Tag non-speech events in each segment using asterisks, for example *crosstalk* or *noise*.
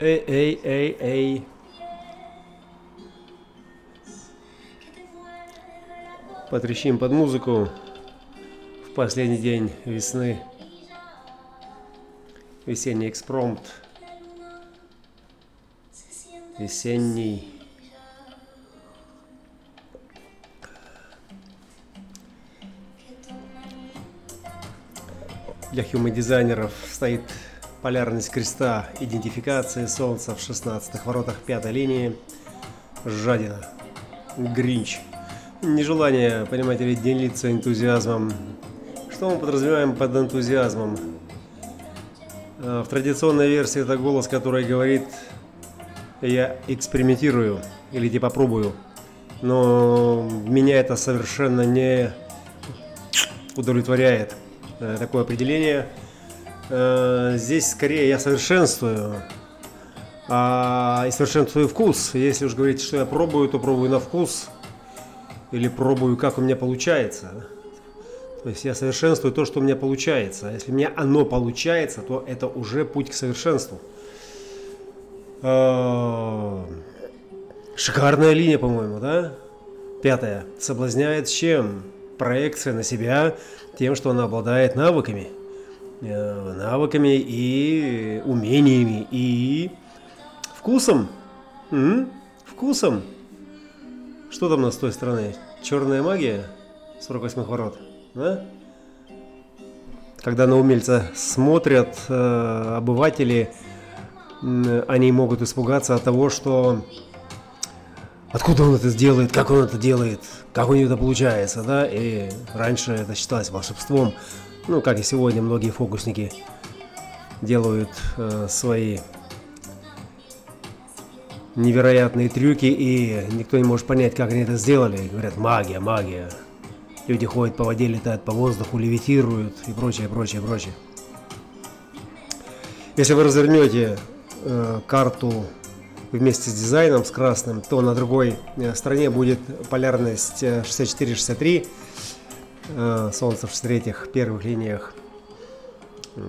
Эй, эй, эй, эй. Потрещим под музыку в последний день весны. Весенний экспромт. Весенний. Для хьюман-дизайнеров стоит полярность креста идентификации Солнца в 16 воротах пятой линии. Жадина. Гринч. Нежелание, понимаете ли, делиться энтузиазмом. Что мы подразумеваем под энтузиазмом? А, в традиционной версии это голос, который говорит «я экспериментирую» или «типа пробую». Но меня это совершенно не удовлетворяет. Э, такое определение. Э, здесь скорее я совершенствую. А, и совершенствую вкус. Если уж говорить, что я пробую, то пробую на вкус. Или пробую, как у меня получается. То есть я совершенствую то, что у меня получается. Если у меня оно получается, то это уже путь к совершенству. А, шикарная линия, по-моему, да? Пятая. Соблазняет чем? Проекция на себя тем, что она обладает навыками. Э, навыками и умениями, и вкусом. М? Вкусом. Что там у нас с той стороны? Черная магия? 48 ворот да? Когда на умельца смотрят э, обыватели, э, они могут испугаться от того, что откуда он это сделает, как он это делает, как у него это получается, да? И раньше это считалось волшебством, ну, как и сегодня многие фокусники делают э, свои невероятные трюки, и никто не может понять, как они это сделали. Говорят, магия, магия. Люди ходят по воде, летают по воздуху, левитируют и прочее, прочее, прочее. Если вы развернете э, карту вместе с дизайном, с красным, то на другой э, стороне будет полярность 64-63, э, Солнце в 63 первых линиях.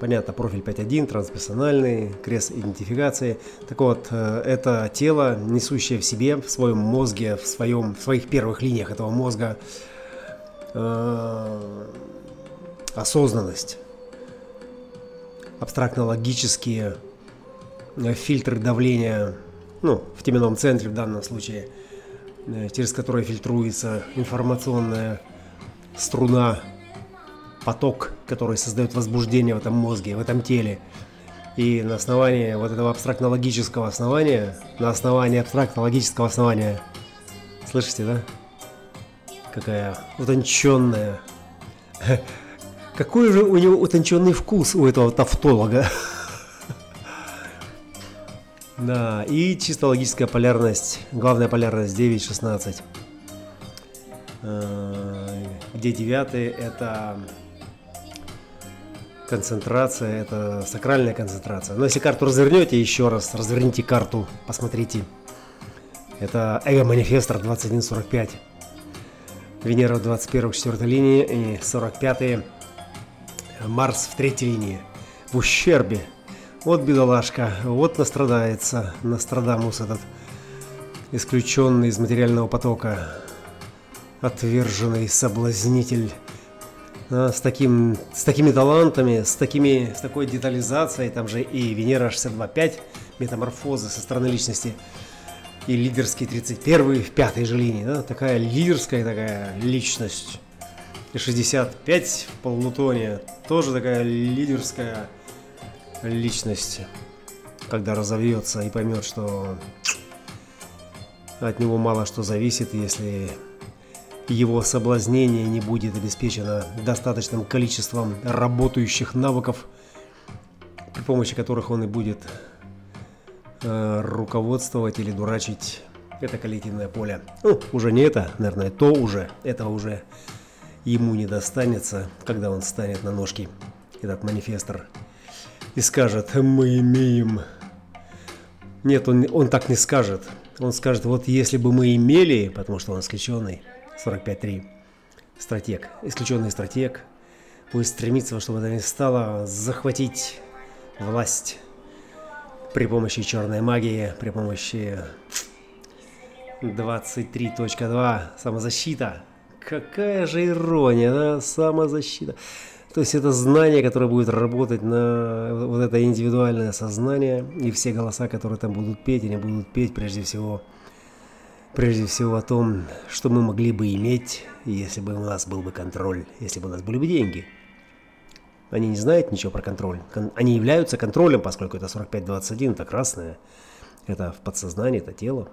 Понятно, профиль 5.1, трансперсональный, крест идентификации. Так вот, э, это тело, несущее в себе, в своем мозге, в, своем, в своих первых линиях этого мозга э, осознанность, абстрактно-логические э, фильтры давления, ну, в теменном центре в данном случае, э, через которые фильтруется информационная струна, поток, который создает возбуждение в этом мозге, в этом теле. И на основании вот этого абстрактно-логического основания, на основании абстрактно-логического основания, слышите, да? какая утонченная. *laughs* Какой же у него утонченный вкус у этого тавтолога. *laughs* Да, и чисто логическая полярность, главная полярность 9-16. Где девятый это концентрация, это сакральная концентрация. Но если карту развернете еще раз, разверните карту, посмотрите. Это эго-манифестор 2145. Венера в 21 четвертой линии и 45 Марс в третьей линии. В ущербе. Вот бедолашка, вот настрадается, Нострадамус этот, исключенный из материального потока, отверженный соблазнитель, с, таким, с такими талантами, с, такими, с такой детализацией, там же и Венера 62.5, метаморфозы со стороны личности – и лидерский 31 в пятой же линии, да, такая лидерская такая личность. И 65 в полнутоне, тоже такая лидерская личность, когда разовьется и поймет, что от него мало что зависит, если его соблазнение не будет обеспечено достаточным количеством работающих навыков, при помощи которых он и будет э, руководствовать или дурачить это коллективное поле. Ну, уже не это, наверное, то уже, этого уже ему не достанется, когда он станет на ножки, этот манифестор, и скажет, мы имеем... Нет, он, он так не скажет. Он скажет, вот если бы мы имели, потому что он исключенный, 45.3, стратег, исключенный стратег, будет стремиться, чтобы это не стало захватить власть при помощи черной магии, при помощи 23.2 самозащита. Какая же ирония, да? Самозащита. То есть это знание, которое будет работать на вот это индивидуальное сознание, и все голоса, которые там будут петь, они будут петь прежде всего, прежде всего о том, что мы могли бы иметь, если бы у нас был бы контроль, если бы у нас были бы деньги. Они не знают ничего про контроль. Они являются контролем, поскольку это 4521, это красное, это в подсознании, это тело.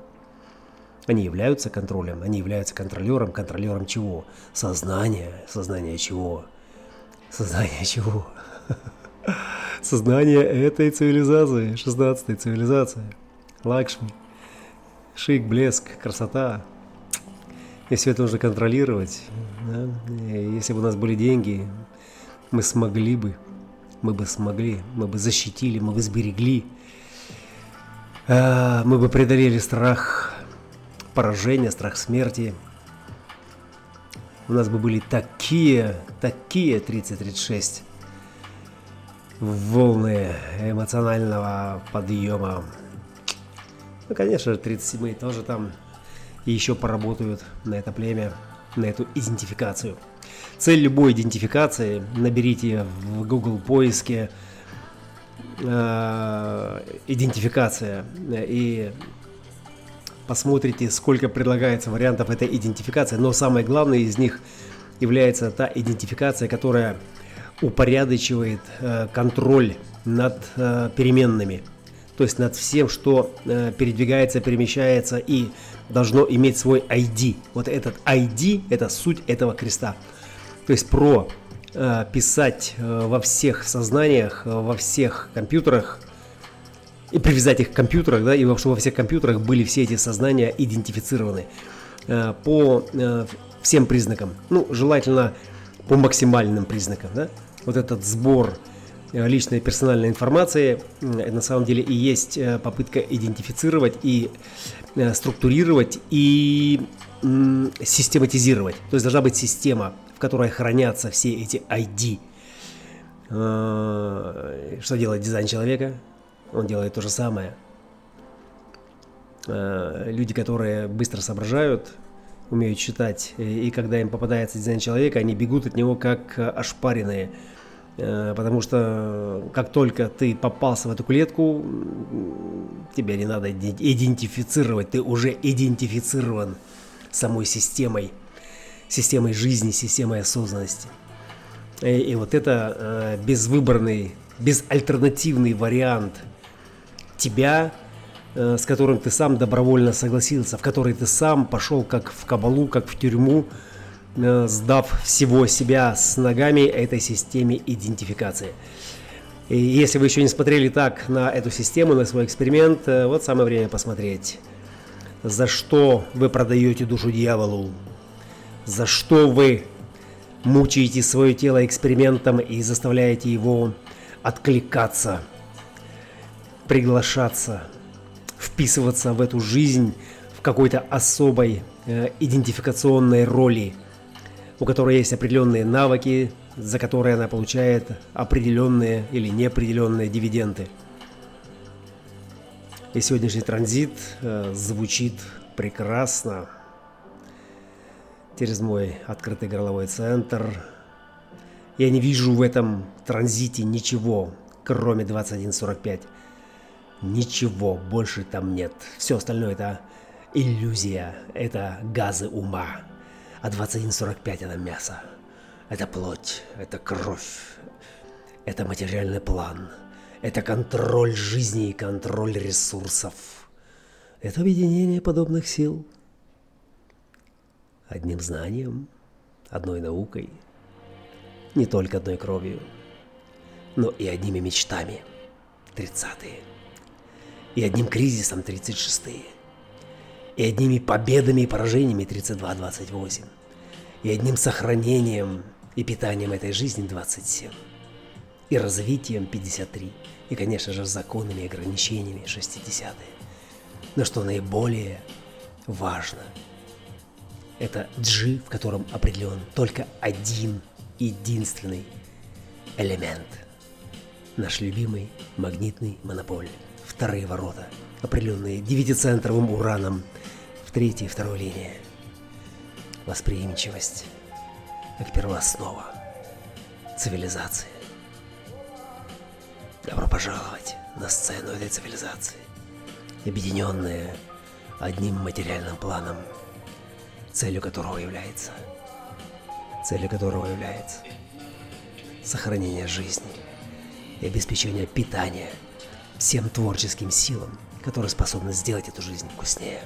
Они являются контролем, они являются контролером. Контролером чего? Сознание. Сознание чего? Сознание чего? *laughs* Сознание этой цивилизации, 16 цивилизация. Лакшми. Шик, блеск, красота. И все это нужно контролировать. Да? если бы у нас были деньги, мы смогли бы, мы бы смогли, мы бы защитили, мы бы сберегли, а, мы бы преодолели страх поражения, страх смерти. У нас бы были такие, такие 30-36 волны эмоционального подъема. Ну, конечно, 37 тоже там еще поработают на это племя, на эту идентификацию. Цель любой идентификации, наберите в Google поиске э, идентификация и посмотрите, сколько предлагается вариантов этой идентификации, но самое главное из них является та идентификация, которая упорядочивает э, контроль над э, переменными, то есть над всем, что э, передвигается, перемещается и должно иметь свой ID. Вот этот ID – это суть этого креста. То есть про э, писать э, во всех сознаниях, э, во всех компьютерах и привязать их к компьютерах, да, и чтобы во всех компьютерах были все эти сознания идентифицированы э, по э, всем признакам. Ну, желательно по максимальным признакам, да. Вот этот сбор личной персональной информации э, на самом деле и есть э, попытка идентифицировать и структурировать и систематизировать. То есть должна быть система, в которой хранятся все эти ID. Что делает дизайн человека? Он делает то же самое. Э, люди, которые быстро соображают, умеют читать, и когда им попадается дизайн человека, они бегут от него как ошпаренные. Э, потому что как только ты попался в эту клетку, тебе не надо идентифицировать, ты уже идентифицирован самой системой, системой жизни, системой осознанности. И, и вот это э, безвыборный, безальтернативный вариант – тебя, э, с которым ты сам добровольно согласился, в который ты сам пошел как в кабалу, как в тюрьму, э, сдав всего себя с ногами этой системе идентификации. И если вы еще не смотрели так на эту систему, на свой эксперимент, э, вот самое время посмотреть. За что вы продаете душу дьяволу? За что вы мучаете свое тело экспериментом и заставляете его откликаться – приглашаться, вписываться в эту жизнь в какой-то особой э, идентификационной роли, у которой есть определенные навыки, за которые она получает определенные или неопределенные дивиденды. И сегодняшний транзит э, звучит прекрасно через мой открытый горловой центр. Я не вижу в этом транзите ничего, кроме 2145. Ничего больше там нет. Все остальное это иллюзия, это газы ума. А 21.45 это мясо. Это плоть, это кровь, это материальный план, это контроль жизни и контроль ресурсов. Это объединение подобных сил. Одним знанием, одной наукой, не только одной кровью, но и одними мечтами. Тридцатые и одним кризисом 36-е, и одними победами и поражениями 32-28, и одним сохранением и питанием этой жизни 27, и развитием 53, и, конечно же, законами и ограничениями 60-е. Но что наиболее важно, это G, в котором определен только один единственный элемент. Наш любимый магнитный монополь вторые ворота, определенные девятицентровым ураном третьей и второй линии. Восприимчивость как первооснова цивилизации. Добро пожаловать на сцену этой цивилизации, объединенные одним материальным планом, целью которого является целью которого является сохранение жизни и обеспечение питания всем творческим силам, которые способны сделать эту жизнь вкуснее,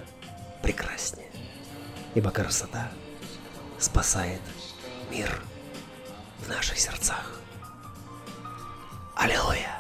прекраснее. Ибо красота спасает мир в наших сердцах. Аллилуйя!